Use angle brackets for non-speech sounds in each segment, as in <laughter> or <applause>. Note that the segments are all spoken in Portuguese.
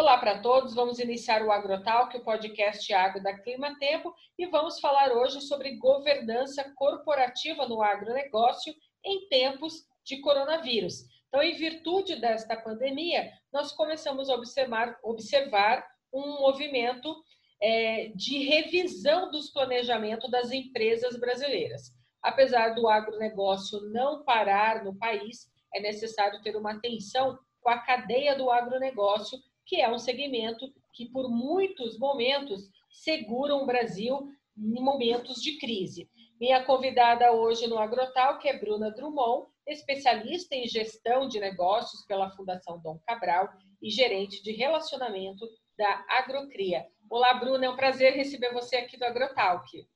Olá para todos, vamos iniciar o Agrotalk, o podcast Agro da Clima Tempo, e vamos falar hoje sobre governança corporativa no agronegócio em tempos de coronavírus. Então, em virtude desta pandemia, nós começamos a observar, observar um movimento é, de revisão dos planejamentos das empresas brasileiras. Apesar do agronegócio não parar no país, é necessário ter uma atenção com a cadeia do agronegócio, que é um segmento que, por muitos momentos, segura o Brasil em momentos de crise. Minha convidada hoje no Agrotal, que é Bruna Drummond, especialista em gestão de negócios pela Fundação Dom Cabral e gerente de relacionamento da Agrocria. Olá, Bruna, é um prazer receber você aqui do Agrotalk.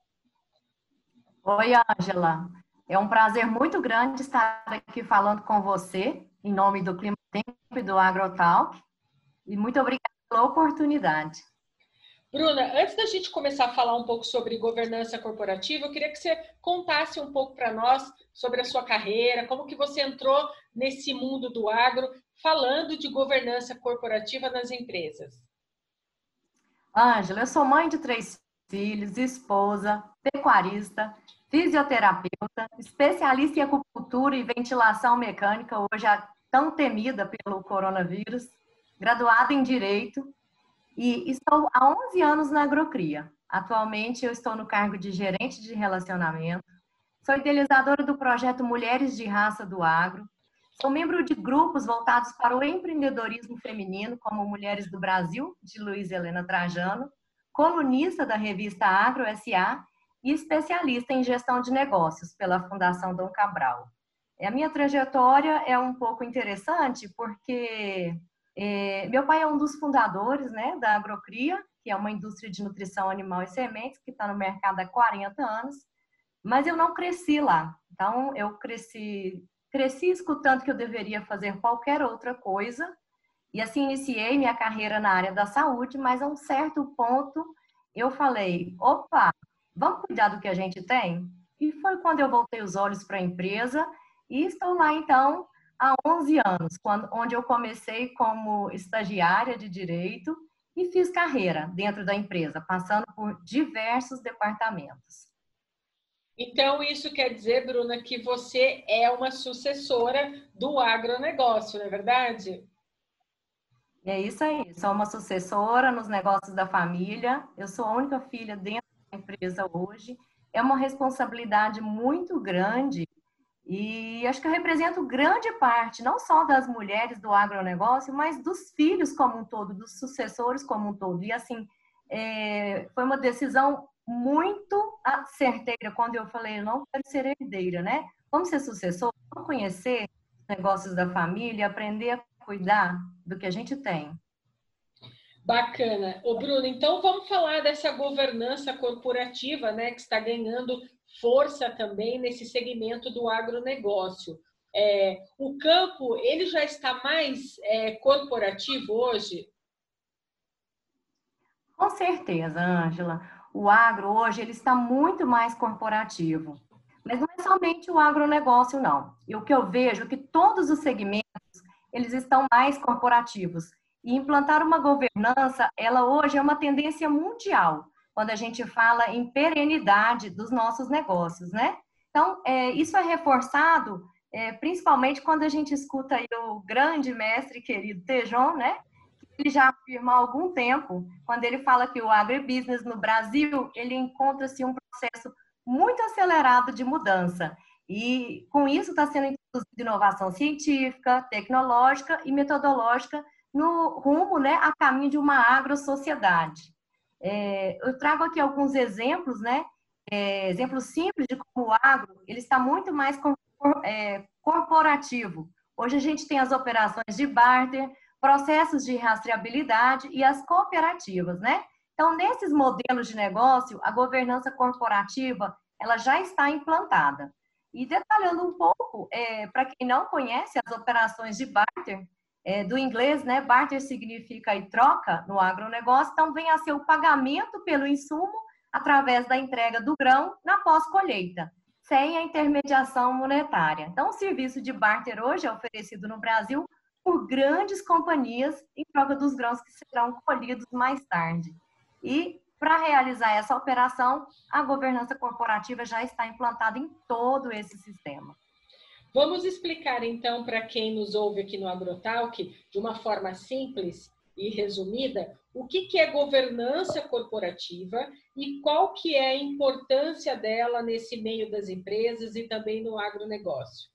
Oi, Ângela. É um prazer muito grande estar aqui falando com você, em nome do Clima Tempo e do Agrotalk. E muito obrigada pela oportunidade. Bruna, antes da gente começar a falar um pouco sobre governança corporativa, eu queria que você contasse um pouco para nós sobre a sua carreira, como que você entrou nesse mundo do agro, falando de governança corporativa nas empresas. Ângela, eu sou mãe de três filhos, esposa, pecuarista, fisioterapeuta, especialista em acupuntura e ventilação mecânica, hoje tão temida pelo coronavírus, graduada em Direito e estou há 11 anos na Agrocria. Atualmente eu estou no cargo de gerente de relacionamento, sou idealizadora do projeto Mulheres de Raça do Agro, sou membro de grupos voltados para o empreendedorismo feminino, como Mulheres do Brasil, de Luiz Helena Trajano, colunista da revista Agro SA e especialista em gestão de negócios pela Fundação Dom Cabral. A minha trajetória é um pouco interessante porque é, meu pai é um dos fundadores né, da Agrocria, que é uma indústria de nutrição animal e sementes que está no mercado há 40 anos, mas eu não cresci lá. Então, eu cresci, cresci escutando que eu deveria fazer qualquer outra coisa, e assim iniciei minha carreira na área da saúde, mas a um certo ponto eu falei: opa, vamos cuidar do que a gente tem? E foi quando eu voltei os olhos para a empresa e estou lá então há 11 anos, quando, onde eu comecei como estagiária de direito e fiz carreira dentro da empresa, passando por diversos departamentos. Então, isso quer dizer, Bruna, que você é uma sucessora do agronegócio, não é verdade? É isso aí, sou uma sucessora nos negócios da família, eu sou a única filha dentro da empresa hoje. É uma responsabilidade muito grande e acho que eu represento grande parte, não só das mulheres do agronegócio, mas dos filhos como um todo, dos sucessores como um todo. E assim, é, foi uma decisão muito certeira quando eu falei, eu não quero ser herdeira, né? Vamos ser sucessor, vamos conhecer os negócios da família, aprender a cuidar do que a gente tem. Bacana. Ô Bruno, então vamos falar dessa governança corporativa, né, que está ganhando força também nesse segmento do agronegócio. É, o campo, ele já está mais é, corporativo hoje? Com certeza, Ângela. O agro hoje ele está muito mais corporativo. Mas não é somente o agronegócio, não. E o que eu vejo é que todos os segmentos, eles estão mais corporativos. E implantar uma governança, ela hoje é uma tendência mundial quando a gente fala em perenidade dos nossos negócios, né? Então, é, isso é reforçado é, principalmente quando a gente escuta o grande mestre querido Tejon, né? Ele já afirma há algum tempo, quando ele fala que o agribusiness no Brasil, ele encontra-se um processo muito acelerado de mudança. E com isso está sendo introduzida inovação científica, tecnológica e metodológica no rumo né, a caminho de uma agrosociedade. É, eu trago aqui alguns exemplos, né? É, exemplos simples de como o agro ele está muito mais é, corporativo. Hoje a gente tem as operações de barter, processos de rastreabilidade e as cooperativas, né? Então, nesses modelos de negócio, a governança corporativa ela já está implantada. E detalhando um pouco, é, para quem não conhece as operações de barter, é, do inglês, né? Barter significa troca no agronegócio, então vem a ser o pagamento pelo insumo através da entrega do grão na pós-colheita, sem a intermediação monetária. Então, o serviço de barter hoje é oferecido no Brasil por grandes companhias em troca dos grãos que serão colhidos mais tarde. E para realizar essa operação, a governança corporativa já está implantada em todo esse sistema. Vamos explicar então para quem nos ouve aqui no AgroTalk, de uma forma simples e resumida, o que, que é governança corporativa e qual que é a importância dela nesse meio das empresas e também no agronegócio.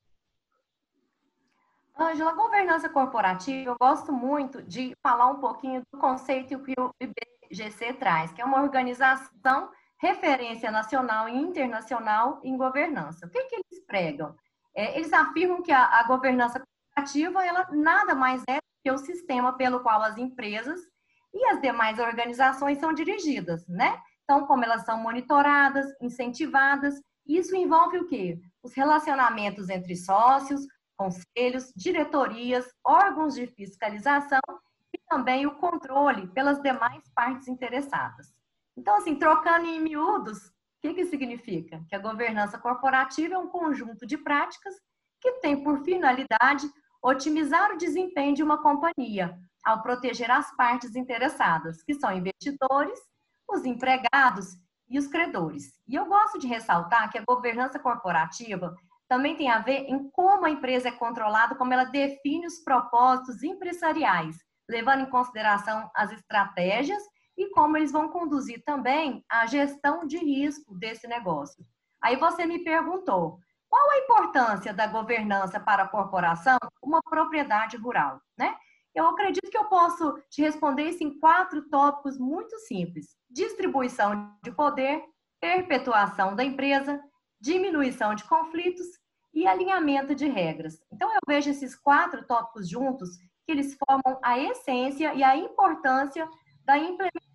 Ângela, governança corporativa, eu gosto muito de falar um pouquinho do conceito que o IBGC traz, que é uma organização referência nacional e internacional em governança. O que, que eles pregam? É, eles afirmam que a, a governança corporativa ela nada mais é que o sistema pelo qual as empresas e as demais organizações são dirigidas, né? Então, como elas são monitoradas, incentivadas, isso envolve o quê? Os relacionamentos entre sócios, conselhos, diretorias, órgãos de fiscalização e também o controle pelas demais partes interessadas. Então, assim, trocando em miúdos, o que, que significa? Que a governança corporativa é um conjunto de práticas que tem por finalidade otimizar o desempenho de uma companhia, ao proteger as partes interessadas, que são investidores, os empregados e os credores. E eu gosto de ressaltar que a governança corporativa também tem a ver em como a empresa é controlada, como ela define os propósitos empresariais, levando em consideração as estratégias e como eles vão conduzir também a gestão de risco desse negócio. Aí você me perguntou, qual a importância da governança para a corporação, uma propriedade rural, né? Eu acredito que eu posso te responder isso em quatro tópicos muito simples: distribuição de poder, perpetuação da empresa, diminuição de conflitos e alinhamento de regras. Então, eu vejo esses quatro tópicos juntos, que eles formam a essência e a importância da implementação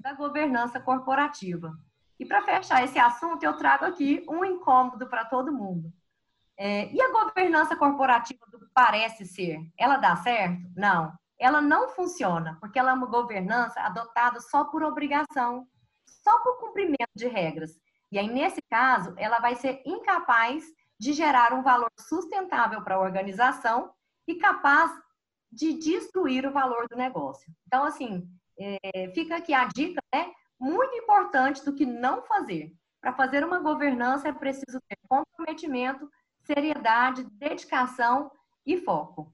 da governança corporativa. E para fechar esse assunto, eu trago aqui um incômodo para todo mundo. É, e a governança corporativa do parece ser, ela dá certo? Não. Ela não funciona, porque ela é uma governança adotada só por obrigação, só por cumprimento de regras. E aí, nesse caso, ela vai ser incapaz de gerar um valor sustentável para a organização e capaz de destruir o valor do negócio. Então, assim, é, fica aqui a dica, né? Muito importante do que não fazer. Para fazer uma governança é preciso ter comprometimento, seriedade, dedicação e foco.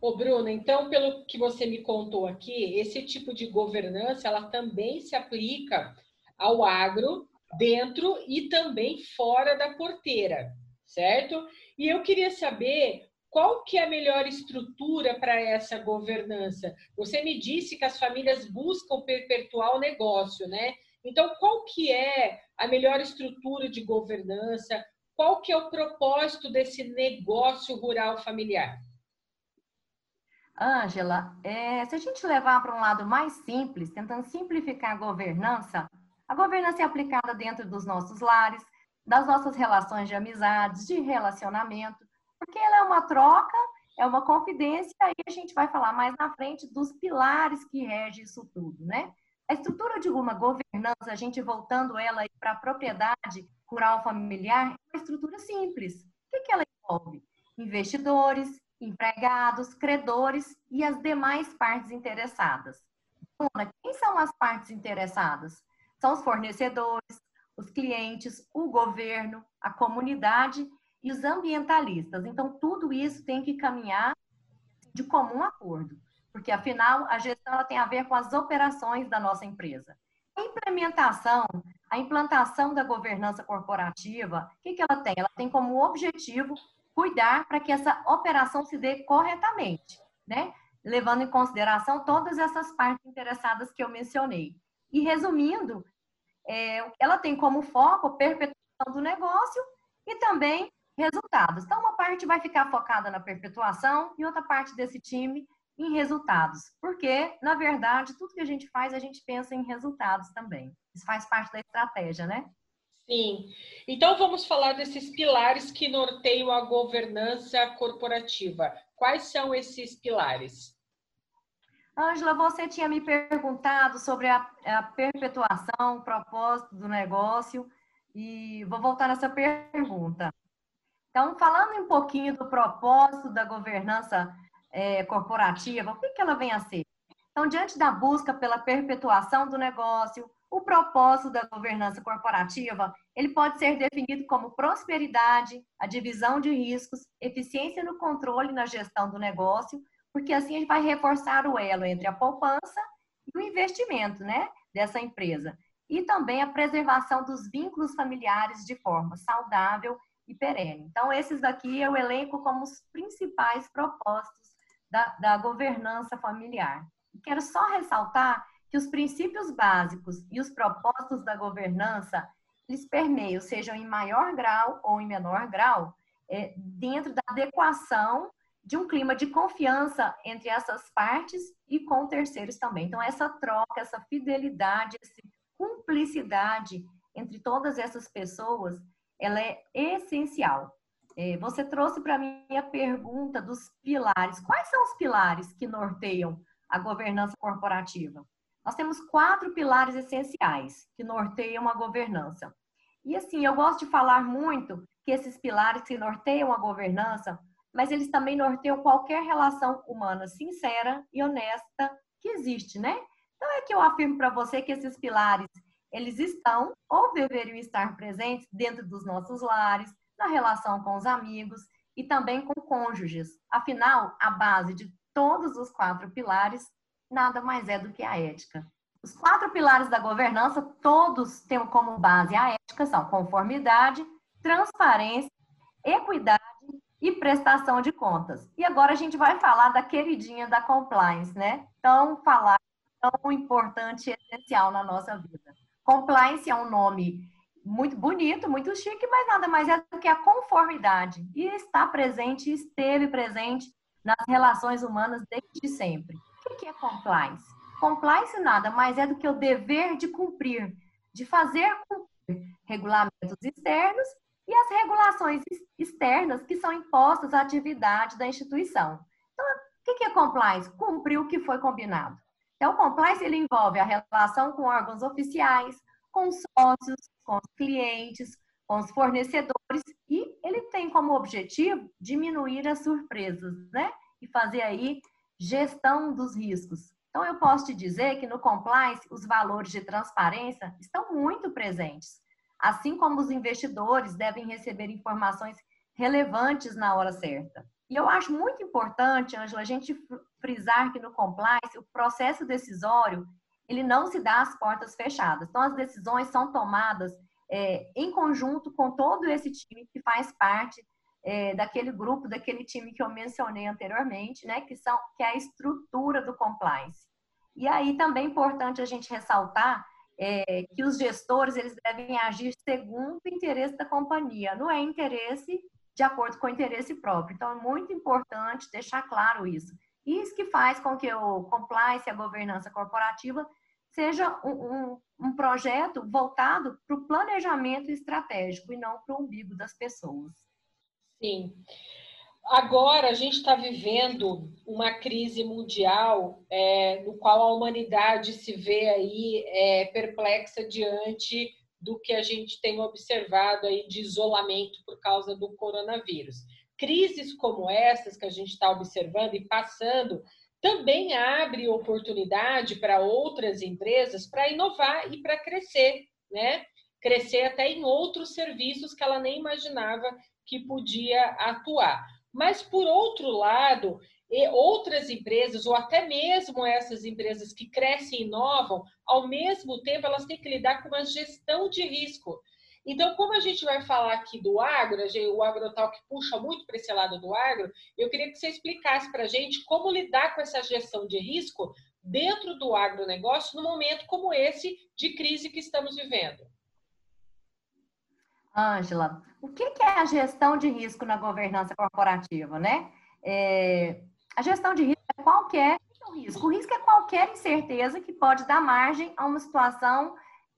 Ô, Bruna, então, pelo que você me contou aqui, esse tipo de governança, ela também se aplica ao agro, dentro e também fora da porteira, certo? E eu queria saber qual que é a melhor estrutura para essa governança? Você me disse que as famílias buscam perpetuar o negócio, né? Então, qual que é a melhor estrutura de governança? Qual que é o propósito desse negócio rural familiar? Ângela, é, se a gente levar para um lado mais simples, tentando simplificar a governança, a governança é aplicada dentro dos nossos lares, das nossas relações de amizades, de relacionamento, porque ela é uma troca, é uma confidência, e a gente vai falar mais na frente dos pilares que regem isso tudo, né? A estrutura de uma governança, a gente voltando ela para a propriedade rural familiar, é uma estrutura simples. O que, que ela envolve? Investidores, empregados, credores e as demais partes interessadas. Quem são as partes interessadas? São os fornecedores, os clientes, o governo, a comunidade e os ambientalistas. Então, tudo isso tem que caminhar de comum acordo, porque afinal a gestão ela tem a ver com as operações da nossa empresa. A implementação, a implantação da governança corporativa, o que, que ela tem? Ela tem como objetivo cuidar para que essa operação se dê corretamente, né? Levando em consideração todas essas partes interessadas que eu mencionei. E resumindo, é, ela tem como foco a perpetuação do negócio e também resultados. Então, uma parte vai ficar focada na perpetuação e outra parte desse time em resultados. Porque, na verdade, tudo que a gente faz, a gente pensa em resultados também. Isso faz parte da estratégia, né? Sim. Então, vamos falar desses pilares que norteiam a governança corporativa. Quais são esses pilares? Ângela, você tinha me perguntado sobre a, a, perpetuação, o propósito do negócio, e vou voltar nessa pergunta. Então, falando um pouquinho do propósito da governança é, corporativa, o que, que ela vem a ser? Então, diante da busca pela perpetuação do negócio, o propósito da governança corporativa, ele pode ser definido como prosperidade, a divisão de riscos, eficiência no controle e na gestão do negócio, porque assim gente vai reforçar o elo entre a poupança e o investimento, né, dessa empresa. E também a preservação dos vínculos familiares de forma saudável e perene. Então, esses daqui eu elenco como os principais propósitos da, da governança familiar. Quero só ressaltar que os princípios básicos e os propósitos da governança, eles permeiam, sejam em maior grau ou em menor grau, é, dentro da adequação de um clima de confiança entre essas partes e com terceiros também. Então, essa troca, essa fidelidade, essa cumplicidade entre todas essas pessoas, ela é essencial. É, você trouxe para mim a pergunta dos pilares. Quais são os pilares que norteiam a governança corporativa? Nós temos quatro pilares essenciais que norteiam a governança. E assim, eu gosto de falar muito que esses pilares que norteiam a governança, mas eles também norteiam qualquer relação humana sincera e honesta que existe, né? Então é que eu afirmo para você que esses pilares, eles estão ou deveriam estar presentes dentro dos nossos lares, na relação com os amigos e também com cônjuges. Afinal, a base de todos os quatro pilares nada mais é do que a ética. Os quatro pilares da governança, todos têm como base a ética, são conformidade, transparência, equidade e prestação de contas. E agora a gente vai falar da queridinha da compliance, né? Tão falar, tão importante e essencial na nossa vida. Compliance é um nome muito bonito, muito chique, mas nada mais é do que a conformidade. E está presente, esteve presente nas relações humanas desde sempre. O que é compliance? Compliance nada mais é do que o dever de cumprir, de fazer cumprir regulamentos externos e as regulações externas que são impostas à atividade da instituição. Então, o que é compliance? Cumprir o que foi combinado. Então, o compliance ele envolve a relação com órgãos oficiais, com sócios, com os clientes, com os fornecedores e ele tem como objetivo diminuir as surpresas, né? E fazer aí gestão dos riscos. Então eu posso te dizer que no compliance os valores de transparência estão muito presentes, assim como os investidores devem receber informações relevantes na hora certa. E eu acho muito importante, Angela, a gente frisar que no compliance o processo decisório ele não se dá às portas fechadas. Então, as decisões são tomadas é, em conjunto com todo esse time que faz parte é, daquele grupo, daquele time que eu mencionei anteriormente, né, que, são, que é a estrutura do compliance. E aí também é importante a gente ressaltar é, que os gestores eles devem agir segundo o interesse da companhia, não é interesse de acordo com o interesse próprio. Então, é muito importante deixar claro isso. Isso que faz com que o compliance, a governança corporativa, seja um, um, um projeto voltado para o planejamento estratégico e não para o umbigo das pessoas. Sim. Agora a gente está vivendo uma crise mundial é, no qual a humanidade se vê aí é, perplexa diante do que a gente tem observado aí de isolamento por causa do coronavírus crises como essas que a gente está observando e passando também abre oportunidade para outras empresas para inovar e para crescer, né? Crescer até em outros serviços que ela nem imaginava que podia atuar. Mas, por outro lado, outras empresas, ou até mesmo essas empresas que crescem e inovam, ao mesmo tempo elas têm que lidar com uma gestão de risco. Então, como a gente vai falar aqui do agro, o agrotal que puxa muito para esse lado do agro, eu queria que você explicasse para a gente como lidar com essa gestão de risco dentro do agronegócio num momento como esse de crise que estamos vivendo. Ângela, o que é a gestão de risco na governança corporativa, né? É, a gestão de risco é qualquer risco. O risco é qualquer incerteza que pode dar margem a uma situação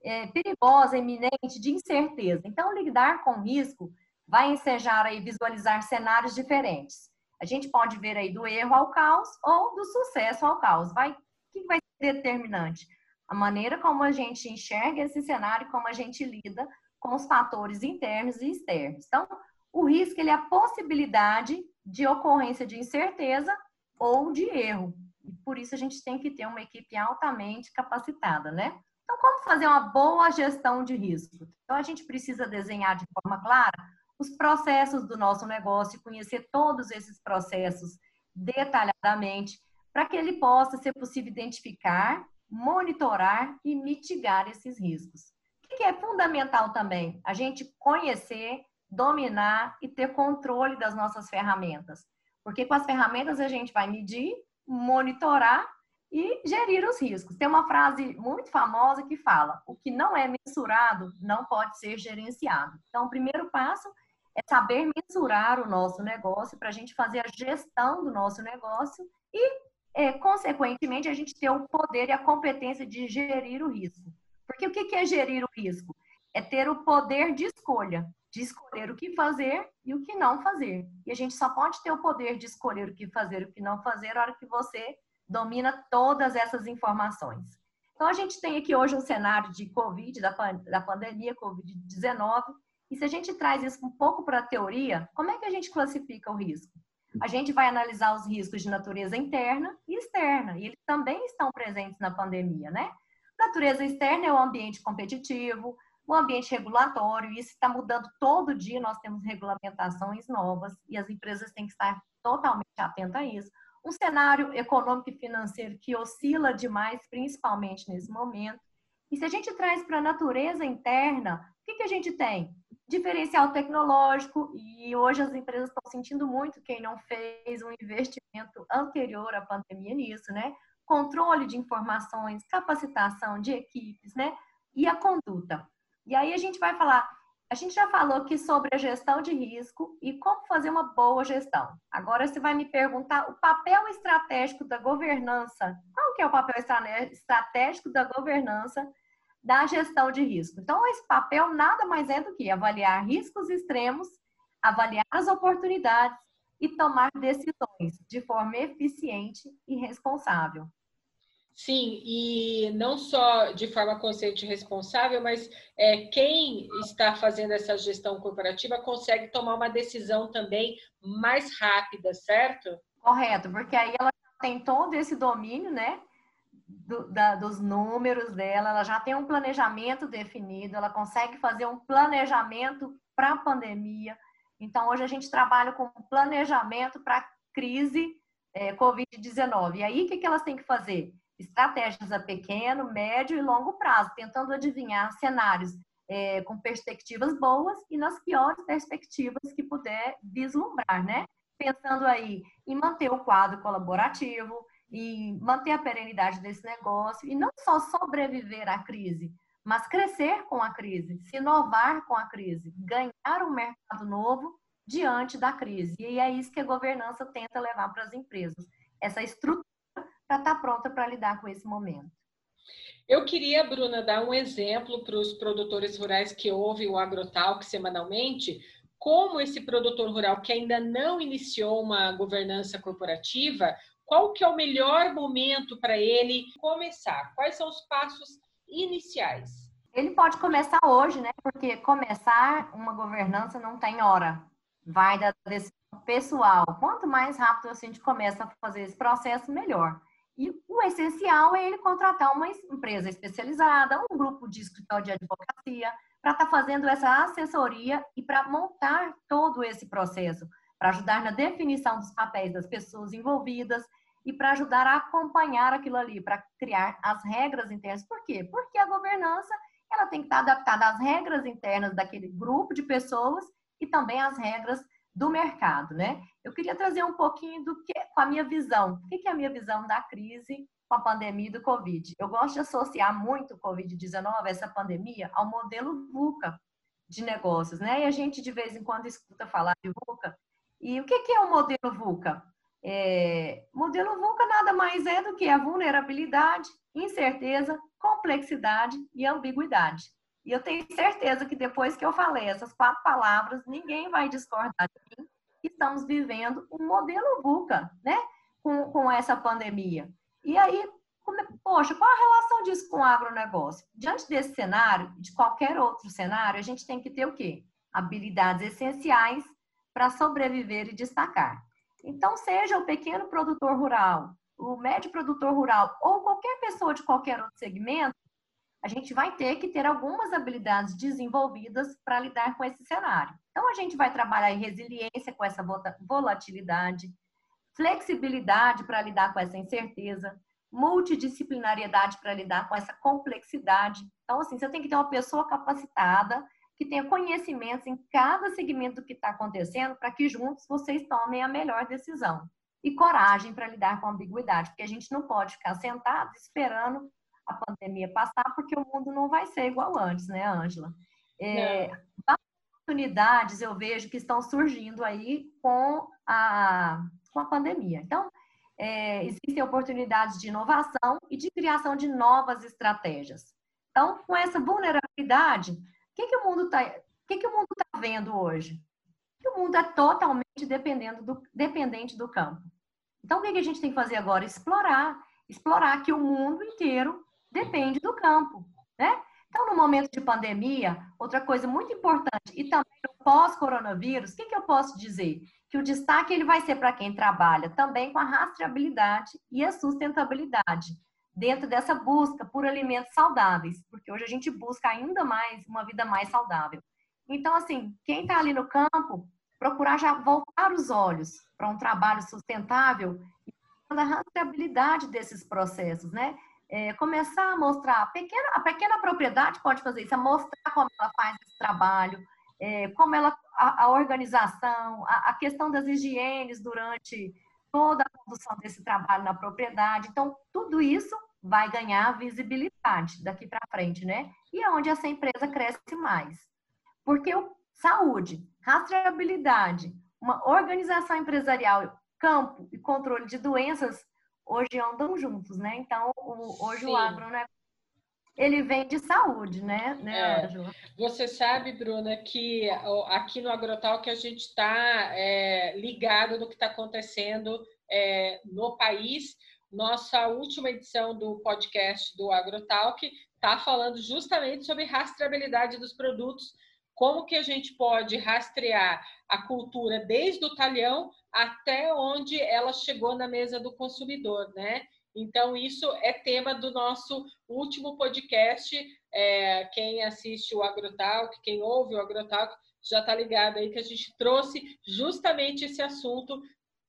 é, perigosa, iminente, de incerteza. Então, lidar com risco vai ensejar aí visualizar cenários diferentes. A gente pode ver aí do erro ao caos ou do sucesso ao caos. Vai, o que vai ser determinante? A maneira como a gente enxerga esse cenário, como a gente lida com os fatores internos e externos. Então, o risco ele é a possibilidade de ocorrência de incerteza ou de erro. E por isso a gente tem que ter uma equipe altamente capacitada, né? Então, como fazer uma boa gestão de risco? Então, a gente precisa desenhar de forma clara os processos do nosso negócio, conhecer todos esses processos detalhadamente, para que ele possa ser possível identificar, monitorar e mitigar esses riscos. O que é fundamental também? A gente conhecer, dominar e ter controle das nossas ferramentas. Porque com as ferramentas a gente vai medir, monitorar e gerir os riscos. Tem uma frase muito famosa que fala: o que não é mensurado não pode ser gerenciado. Então, o primeiro passo é saber mensurar o nosso negócio para a gente fazer a gestão do nosso negócio e, é, consequentemente, a gente ter o poder e a competência de gerir o risco. Porque o que é gerir o risco? É ter o poder de escolha, de escolher o que fazer e o que não fazer. E a gente só pode ter o poder de escolher o que fazer e o que não fazer na hora que você domina todas essas informações. Então, a gente tem aqui hoje um cenário de Covid, da, da pandemia Covid-19, e se a gente traz isso um pouco para a teoria, como é que a gente classifica o risco? A gente vai analisar os riscos de natureza interna e externa, e eles também estão presentes na pandemia, né? Natureza externa é o ambiente competitivo, o ambiente regulatório, isso está mudando todo dia, nós temos regulamentações novas e as empresas têm que estar totalmente atentas a isso. Um cenário econômico e financeiro que oscila demais, principalmente nesse momento. E se a gente traz para a natureza interna, o que, que a gente tem? Diferencial tecnológico, e hoje as empresas estão sentindo muito quem não fez um investimento anterior à pandemia nisso, né? Controle de informações, capacitação de equipes, né? E a conduta. E aí a gente vai falar, a gente já falou aqui sobre a gestão de risco e como fazer uma boa gestão. Agora você vai me perguntar o papel estratégico da governança. Qual que é o papel estratégico da governança da gestão de risco. Então, esse papel nada mais é do que avaliar riscos extremos, avaliar as oportunidades e tomar decisões de forma eficiente e responsável. Sim, e não só de forma consciente e responsável, mas é, quem está fazendo essa gestão corporativa consegue tomar uma decisão também mais rápida, certo? Correto, porque aí ela tem todo esse domínio, né? do, da, dos números dela, ela já tem um planejamento definido, ela consegue fazer um planejamento para a pandemia. Então, hoje a gente trabalha com planejamento para a crise é, Covid-19. E aí, o que, que elas têm que fazer? Estratégias a pequeno, médio e longo prazo, tentando adivinhar cenários é, com perspectivas boas e nas piores perspectivas que puder vislumbrar, né? Pensando aí em manter o quadro colaborativo, e manter a perenidade desse negócio e não só sobreviver à crise, mas crescer com a crise, se inovar com a crise, ganhar um mercado novo diante da crise. E é isso que a governança tenta levar para as empresas, essa estrutura para estar tá pronta para lidar com esse momento. Eu queria, Bruna, dar um exemplo para os produtores rurais que ouvem o AgroTalk semanalmente, como esse produtor rural que ainda não iniciou uma governança corporativa, qual que é o melhor momento para ele começar? Quais são os passos iniciais? Ele pode começar hoje, né? Porque começar uma governança não tem hora. Vai da decisão pessoal. Quanto mais rápido a gente começa a fazer esse processo, melhor. E o essencial é ele contratar uma empresa especializada, um grupo de escritório de advocacia, para estar tá fazendo essa assessoria e para montar todo esse processo para ajudar na definição dos papéis das pessoas envolvidas e para ajudar a acompanhar aquilo ali, para criar as regras internas. Por quê? Porque a governança ela tem que estar adaptada às regras internas daquele grupo de pessoas e também às regras do mercado, né? Eu queria trazer um pouquinho do que, com a minha visão. O que é a minha visão da crise com a pandemia do Covid? Eu gosto de associar muito o Covid-19, essa pandemia, ao modelo VUCA de negócios, né? E a gente de vez em quando escuta falar de VUCA, e o que é o modelo VUCA? É, modelo VUCA nada mais é do que a vulnerabilidade, incerteza, complexidade e ambiguidade. E eu tenho certeza que depois que eu falei essas quatro palavras, ninguém vai discordar de mim. Estamos vivendo um modelo VUCA, né? Com, com essa pandemia. E aí, poxa, qual a relação disso com o agronegócio? Diante desse cenário, de qualquer outro cenário, a gente tem que ter o quê? Habilidades essenciais para sobreviver e destacar. Então, seja o pequeno produtor rural, o médio produtor rural ou qualquer pessoa de qualquer outro segmento, a gente vai ter que ter algumas habilidades desenvolvidas para lidar com esse cenário. Então, a gente vai trabalhar em resiliência com essa volatilidade, flexibilidade para lidar com essa incerteza, multidisciplinariedade para lidar com essa complexidade. Então, assim, você tem que ter uma pessoa capacitada que tenha conhecimentos em cada segmento do que está acontecendo para que juntos vocês tomem a melhor decisão. E coragem para lidar com a ambiguidade, porque a gente não pode ficar sentado esperando a pandemia passar, porque o mundo não vai ser igual antes, né, Ângela? É, oportunidades eu vejo que estão surgindo aí com a, com a pandemia. Então, é, existem oportunidades de inovação e de criação de novas estratégias. Então, com essa vulnerabilidade, o que, que o mundo está que que o mundo tá vendo hoje? Que o mundo é totalmente dependendo do, dependente do campo. Então, o que, que a gente tem que fazer agora? Explorar, explorar que o mundo inteiro depende do campo, né? Então, no momento de pandemia, outra coisa muito importante, e também no pós-coronavírus, o que, que eu posso dizer? Que o destaque ele vai ser para quem trabalha também com a rastreabilidade e a sustentabilidade, dentro dessa busca por alimentos saudáveis, porque hoje a gente busca ainda mais uma vida mais saudável. Então, assim, quem está ali no campo, procurar já voltar os olhos para um trabalho sustentável e da rastreabilidade desses processos, né? É, começar a mostrar, a pequena, a pequena propriedade pode fazer isso, é mostrar como ela faz esse trabalho, é, como ela, a, a organização, a, a, questão das higienes durante toda a condução desse trabalho na propriedade. Então, tudo isso vai ganhar visibilidade daqui para frente, né? E é onde essa empresa cresce mais. Porque o, saúde, rastreabilidade, uma organização empresarial, campo e controle de doenças hoje andam juntos, né? Então, o, hoje Sim. o agro, né? Ele vem de saúde, né, né é. Você sabe, Bruna, que aqui no Agrotal que a gente está é, ligado no que está acontecendo é, no país. Nossa última edição do podcast do Agrotalk está falando justamente sobre rastreabilidade dos produtos como que a gente pode rastrear a cultura desde o talhão até onde ela chegou na mesa do consumidor, né? Então, isso é tema do nosso último podcast. É, quem assiste o Agrotalk, quem ouve o Agrotalk, já está ligado aí que a gente trouxe justamente esse assunto,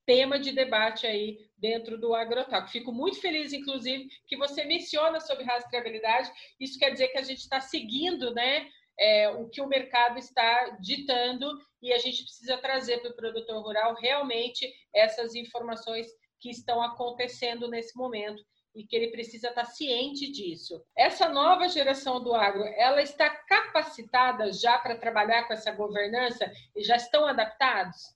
tema de debate aí dentro do Agrotalk. Fico muito feliz, inclusive, que você menciona sobre rastreabilidade. Isso quer dizer que a gente está seguindo, né? É, o que o mercado está ditando e a gente precisa trazer para o produtor rural realmente essas informações que estão acontecendo nesse momento e que ele precisa estar ciente disso. Essa nova geração do agro, ela está capacitada já para trabalhar com essa governança e já estão adaptados?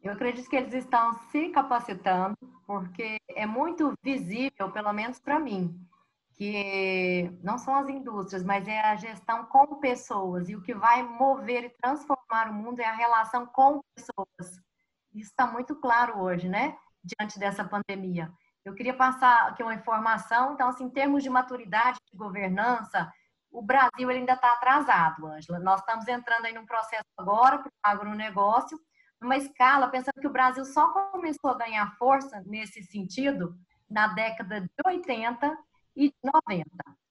Eu acredito que eles estão se capacitando, porque é muito visível, pelo menos para mim, que não são as indústrias, mas é a gestão com pessoas. E o que vai mover e transformar o mundo é a relação com pessoas. Isso está muito claro hoje, né? Diante dessa pandemia. Eu queria passar aqui uma informação. Então, assim, em termos de maturidade de governança, o Brasil ainda está atrasado, Ângela. Nós estamos entrando aí num processo agora para o agronegócio, numa escala, pensando que o Brasil só começou a ganhar força nesse sentido na década de 80 e 90.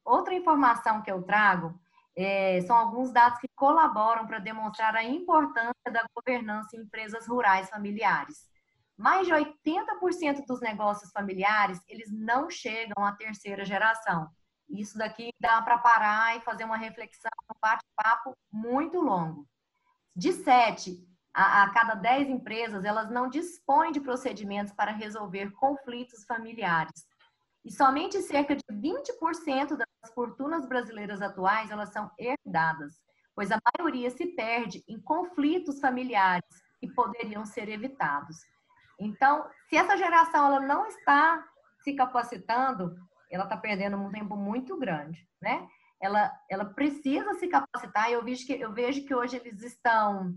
Outra informação que eu trago é, são alguns dados que colaboram para demonstrar a importância da governança em empresas rurais familiares. Mais de 80% dos negócios familiares, eles não chegam à terceira geração. Isso daqui dá para parar e fazer uma reflexão, um bate-papo muito longo. De 7 a, a cada 10 empresas, elas não dispõem de procedimentos para resolver conflitos familiares. E somente cerca de 20% das fortunas brasileiras atuais elas são herdadas, pois a maioria se perde em conflitos familiares que poderiam ser evitados. Então, se essa geração ela não está se capacitando, ela está perdendo um tempo muito grande, né? Ela, ela precisa se capacitar. Eu vejo que eu vejo que hoje eles estão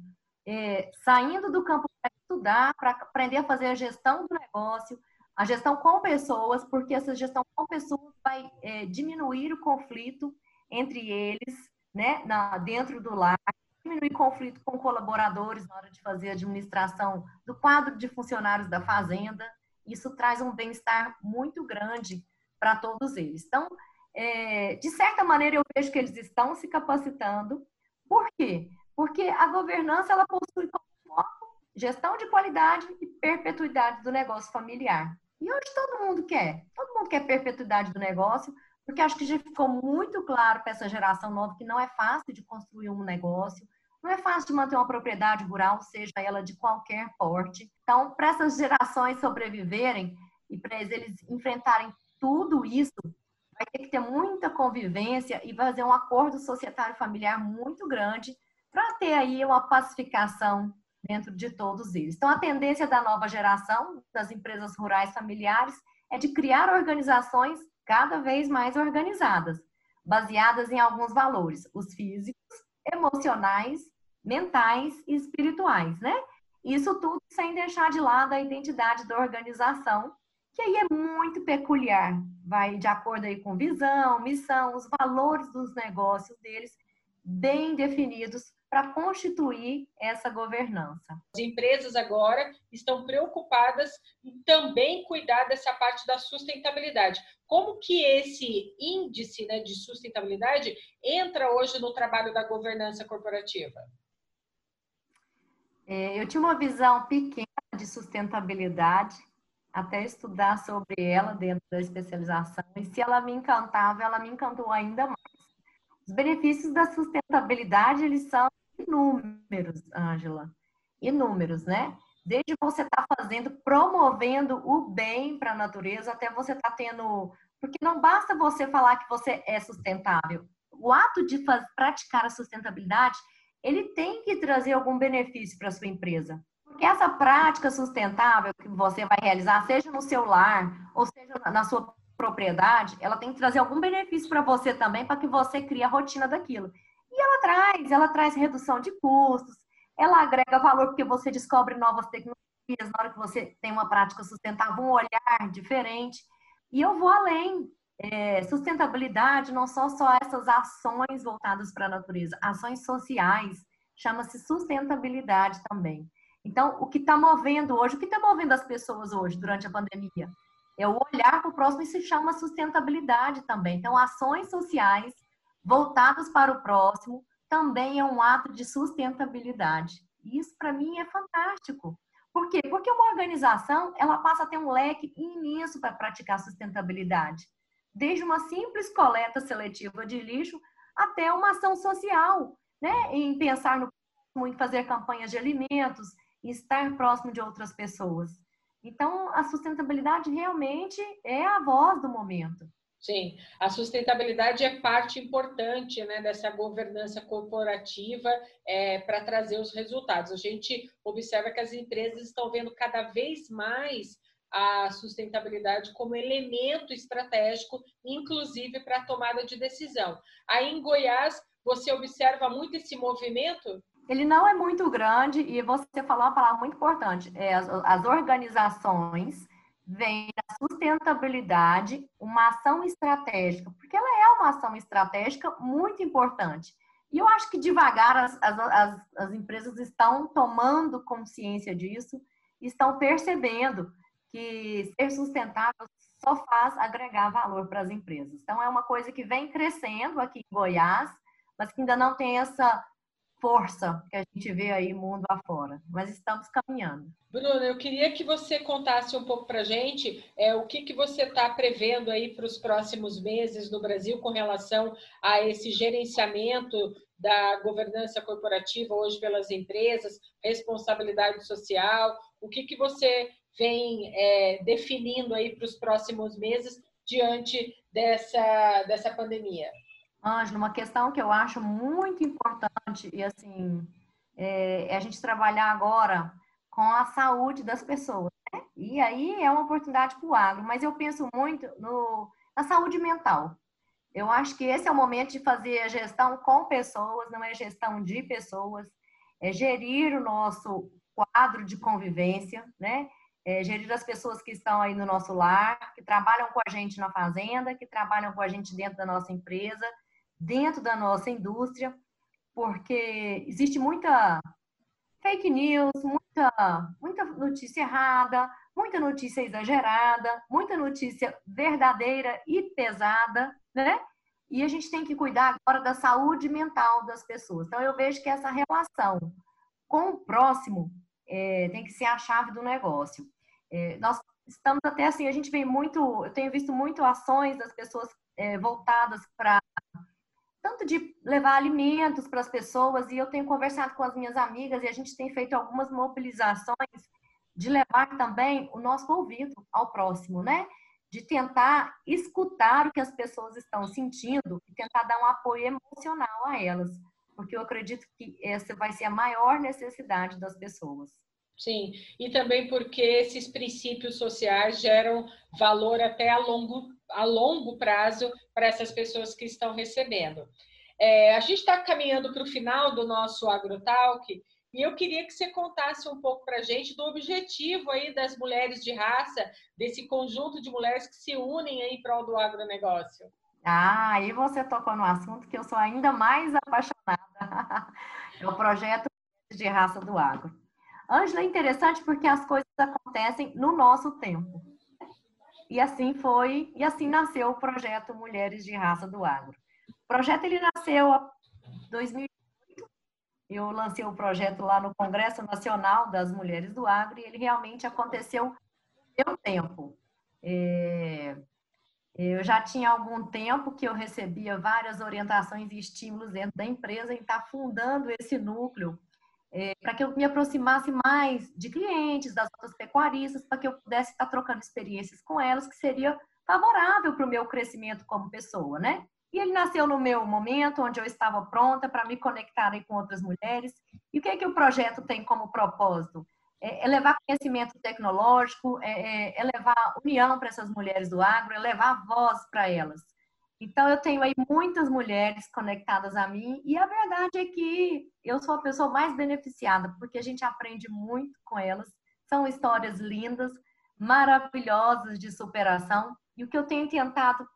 é, saindo do campo para estudar, para aprender a fazer a gestão do negócio, a gestão com pessoas, porque essa gestão com pessoas vai é, diminuir o conflito entre eles, né, na, dentro do lar, diminuir conflito com colaboradores na hora de fazer a administração do quadro de funcionários da fazenda. Isso traz um bem-estar muito grande para todos eles. Então, é, de certa maneira, eu vejo que eles estão se capacitando. Por quê? Porque a governança ela possui como foco gestão de qualidade e perpetuidade do negócio familiar. E hoje todo mundo quer. Todo mundo quer perpetuidade do negócio, porque acho que já ficou muito claro para essa geração nova que não é fácil de construir um negócio, não é fácil de manter uma propriedade rural, seja ela de qualquer porte. Então, para essas gerações sobreviverem e para eles enfrentarem tudo isso, vai ter que ter muita convivência e fazer um acordo societário familiar muito grande para ter aí uma pacificação dentro de todos eles. Então, a tendência da nova geração das empresas rurais familiares é de criar organizações cada vez mais organizadas, baseadas em alguns valores, os físicos, emocionais, mentais e espirituais, né? Isso tudo sem deixar de lado a identidade da organização, que aí é muito peculiar, vai de acordo aí com visão, missão, os valores dos negócios deles bem definidos para constituir essa governança. As empresas agora estão preocupadas em também cuidar dessa parte da sustentabilidade. Como que esse índice né, de sustentabilidade entra hoje no trabalho da governança corporativa? É, eu tinha uma visão pequena de sustentabilidade, até estudar sobre ela dentro da especialização, e se ela me encantava, ela me encantou ainda mais. Os benefícios da sustentabilidade, eles são inúmeros, Ângela, inúmeros, né? Desde você estar tá fazendo, promovendo o bem para a natureza, até você estar tá tendo. Porque não basta você falar que você é sustentável. O ato de praticar a sustentabilidade, ele tem que trazer algum benefício para a sua empresa. Porque essa prática sustentável que você vai realizar, seja no seu lar ou seja na sua propriedade, ela tem que trazer algum benefício para você também, para que você crie a rotina daquilo. Ela traz, ela traz redução de custos, ela agrega valor porque você descobre novas tecnologias na hora que você tem uma prática sustentável, um olhar diferente. E eu vou além. É, sustentabilidade não são só essas ações voltadas para a natureza, ações sociais, chama-se sustentabilidade também. Então, o que está movendo hoje, o que está movendo as pessoas hoje durante a pandemia? É o olhar para o próximo e se chama sustentabilidade também. Então, ações sociais voltadas para o próximo, também é um ato de sustentabilidade. Isso para mim é fantástico. Por quê? Porque uma organização, ela passa a ter um leque imenso para praticar sustentabilidade. Desde uma simples coleta seletiva de lixo até uma ação social, né? Em pensar no em fazer campanhas de alimentos, em estar próximo de outras pessoas. Então, a sustentabilidade realmente é a voz do momento. Sim, a sustentabilidade é parte importante né, dessa governança corporativa é, para trazer os resultados. A gente observa que as empresas estão vendo cada vez mais a sustentabilidade como elemento estratégico, inclusive para a tomada de decisão. Aí em Goiás, você observa muito esse movimento? Ele não é muito grande e você falou uma palavra muito importante. É, as, as organizações vem da sustentabilidade, uma ação estratégica, porque ela é uma ação estratégica muito importante. E eu acho que devagar as, as, as empresas estão tomando consciência disso, estão percebendo que ser sustentável só faz agregar valor para as empresas. Então, é uma coisa que vem crescendo aqui em Goiás, mas que ainda não tem essa força que a gente vê aí mundo afora, mas estamos caminhando. Bruna, eu queria que você contasse um pouco para a gente é, o que, que você está prevendo aí para os próximos meses no Brasil com relação a esse gerenciamento da governança corporativa hoje pelas empresas, responsabilidade social, o que, que você vem é, definindo aí para os próximos meses diante dessa, dessa pandemia? Ângela, uma questão que eu acho muito importante e assim é, é a gente trabalhar agora com a saúde das pessoas. Né? E aí é uma oportunidade para o agro, mas eu penso muito no, na saúde mental. Eu acho que esse é o momento de fazer a gestão com pessoas, não é gestão de pessoas, é gerir o nosso quadro de convivência, né? É gerir as pessoas que estão aí no nosso lar, que trabalham com a gente na fazenda, que trabalham com a gente dentro da nossa empresa, dentro da nossa indústria. porque existe muita fake news, muita, muita notícia errada, muita notícia exagerada, muita notícia verdadeira e pesada, né? E a gente tem que cuidar agora da saúde mental das pessoas. Então, eu vejo que essa relação com o próximo é, tem que ser a chave do negócio. É, nós estamos até assim, a gente vê muito, eu tenho visto muito ações das pessoas é, voltadas para tanto de levar alimentos para as pessoas, e eu tenho conversado com as minhas amigas e a gente tem feito algumas mobilizações de levar também o nosso ouvido ao próximo, né? De tentar escutar o que as pessoas estão sentindo e tentar dar um apoio emocional a elas, porque eu acredito que essa vai ser a maior necessidade das pessoas. Sim, e também porque esses princípios sociais geram valor até a longo, a longo prazo para essas pessoas que estão recebendo. É, a gente está caminhando para o final do nosso AgroTalk e eu queria que você contasse um pouco para a gente do objetivo aí das mulheres de raça, desse conjunto de mulheres que se unem aí em prol do agronegócio. Ah, aí você tocou no assunto que eu sou ainda mais apaixonada. <laughs> é o projeto de raça do agro. Ângela, é interessante porque as coisas acontecem no nosso tempo. E assim foi, e assim nasceu o projeto Mulheres de Raça do Agro. Projeto ele nasceu em 2008. Eu lancei o projeto lá no Congresso Nacional das Mulheres do Agro e ele realmente aconteceu meu tempo. É, eu já tinha algum tempo que eu recebia várias orientações e estímulos dentro da empresa em estar fundando esse núcleo é, para que eu me aproximasse mais de clientes, das outras pecuaristas, para que eu pudesse estar trocando experiências com elas, que seria favorável para o meu crescimento como pessoa, né? E ele nasceu no meu momento, onde eu estava pronta para me conectar com outras mulheres. E o que é que o projeto tem como propósito? É, é levar conhecimento tecnológico, é, é, é levar união para essas mulheres do agro, é levar voz para elas. Então, eu tenho aí muitas mulheres conectadas a mim, e a verdade é que eu sou a pessoa mais beneficiada, porque a gente aprende muito com elas. São histórias lindas, maravilhosas de superação. E o que eu tenho tentado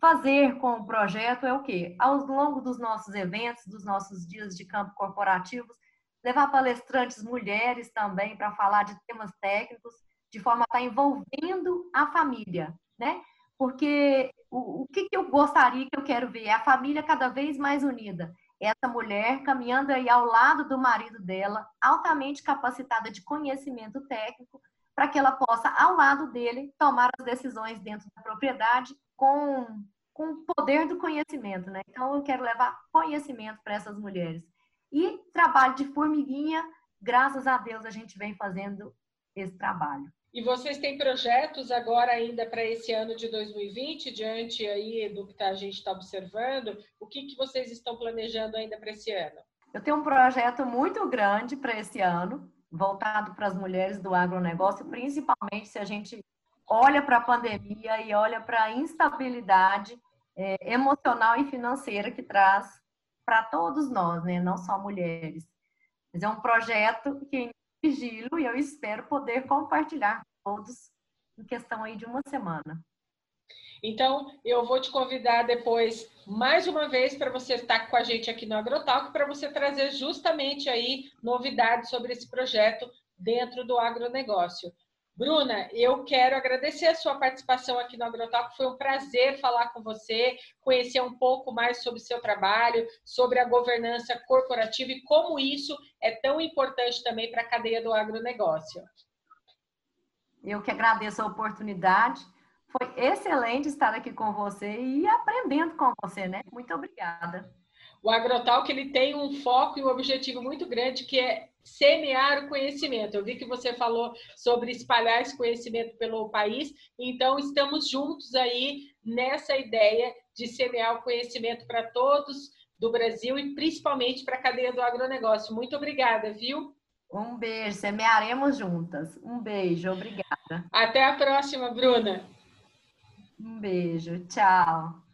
fazer com o projeto é o quê? Ao longo dos nossos eventos, dos nossos dias de campo corporativos, levar palestrantes mulheres também para falar de temas técnicos, de forma a estar envolvendo a família, né? Porque o, o que, que eu gostaria, que eu quero ver, é a família cada vez mais unida. Essa mulher caminhando aí ao lado do marido dela, altamente capacitada de conhecimento técnico, para que ela possa, ao lado dele, tomar as decisões dentro da propriedade com, com o poder do conhecimento, né? Então, eu quero levar conhecimento para essas mulheres. E trabalho de formiguinha, graças a Deus, a gente vem fazendo esse trabalho. E vocês têm projetos agora ainda para esse ano de 2020, diante aí do que a gente está observando? O que, que vocês estão planejando ainda para esse ano? Eu tenho um projeto muito grande para esse ano, voltado para as mulheres do agronegócio, principalmente se a gente olha para a pandemia e olha para a instabilidade é, emocional e financeira que traz para todos nós, né? não só mulheres. Mas é um projeto que sigilo e eu espero poder compartilhar com todos em questão aí de uma semana. Então, eu vou te convidar depois, mais uma vez, para você estar com a gente aqui no Agrotalk, para você trazer justamente aí novidades sobre esse projeto dentro do agronegócio. Bruna, eu quero agradecer a sua participação aqui no Agrotalk. Foi um prazer falar com você, conhecer um pouco mais sobre o seu trabalho, sobre a governança corporativa e como isso é tão importante também para a cadeia do agronegócio. Eu que agradeço a oportunidade. Foi excelente estar aqui com você e aprendendo com você, né? Muito obrigada. O Agrotalk ele tem um foco e um objetivo muito grande que é semear o conhecimento. Eu vi que você falou sobre espalhar esse conhecimento pelo país, então estamos juntos aí nessa ideia de semear o conhecimento para todos do Brasil e principalmente para a cadeia do agronegócio. Muito obrigada, viu? Um beijo, semearemos juntas. Um beijo, obrigada. Até a próxima, Bruna. Um beijo, tchau.